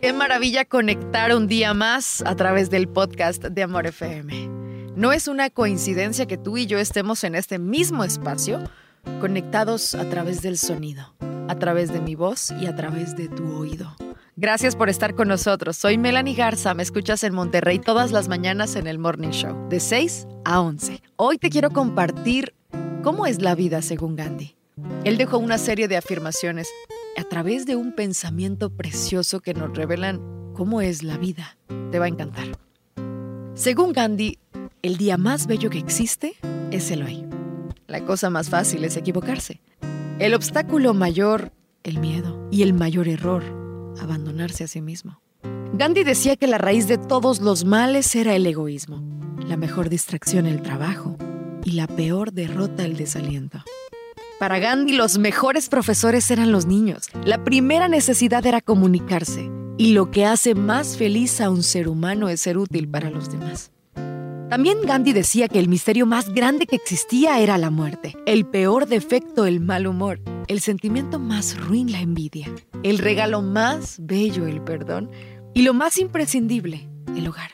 Qué maravilla conectar un día más a través del podcast de Amor FM. No es una coincidencia que tú y yo estemos en este mismo espacio, conectados a través del sonido, a través de mi voz y a través de tu oído. Gracias por estar con nosotros. Soy Melanie Garza, me escuchas en Monterrey todas las mañanas en el Morning Show, de 6 a 11. Hoy te quiero compartir cómo es la vida según Gandhi. Él dejó una serie de afirmaciones a través de un pensamiento precioso que nos revelan cómo es la vida. Te va a encantar. Según Gandhi, el día más bello que existe es el hoy. La cosa más fácil es equivocarse. El obstáculo mayor, el miedo. Y el mayor error, abandonarse a sí mismo. Gandhi decía que la raíz de todos los males era el egoísmo, la mejor distracción el trabajo y la peor derrota el desaliento. Para Gandhi los mejores profesores eran los niños. La primera necesidad era comunicarse y lo que hace más feliz a un ser humano es ser útil para los demás. También Gandhi decía que el misterio más grande que existía era la muerte, el peor defecto el mal humor, el sentimiento más ruin la envidia, el regalo más bello el perdón y lo más imprescindible el hogar.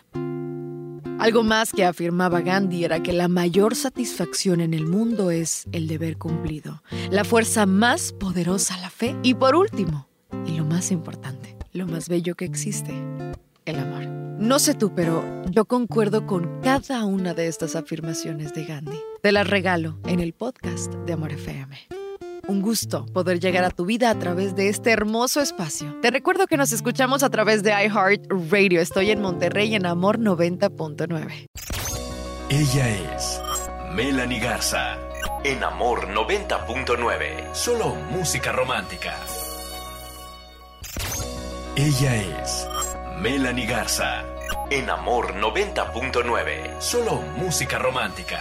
Algo más que afirmaba Gandhi era que la mayor satisfacción en el mundo es el deber cumplido, la fuerza más poderosa la fe y por último, y lo más importante, lo más bello que existe, el amor. No sé tú, pero yo concuerdo con cada una de estas afirmaciones de Gandhi. Te las regalo en el podcast de Amor FM. Un gusto poder llegar a tu vida a través de este hermoso espacio. Te recuerdo que nos escuchamos a través de iHeart Radio. Estoy en Monterrey en Amor 90.9. Ella es Melanie Garza en Amor 90.9. Solo música romántica. Ella es Melanie Garza en Amor 90.9. Solo música romántica.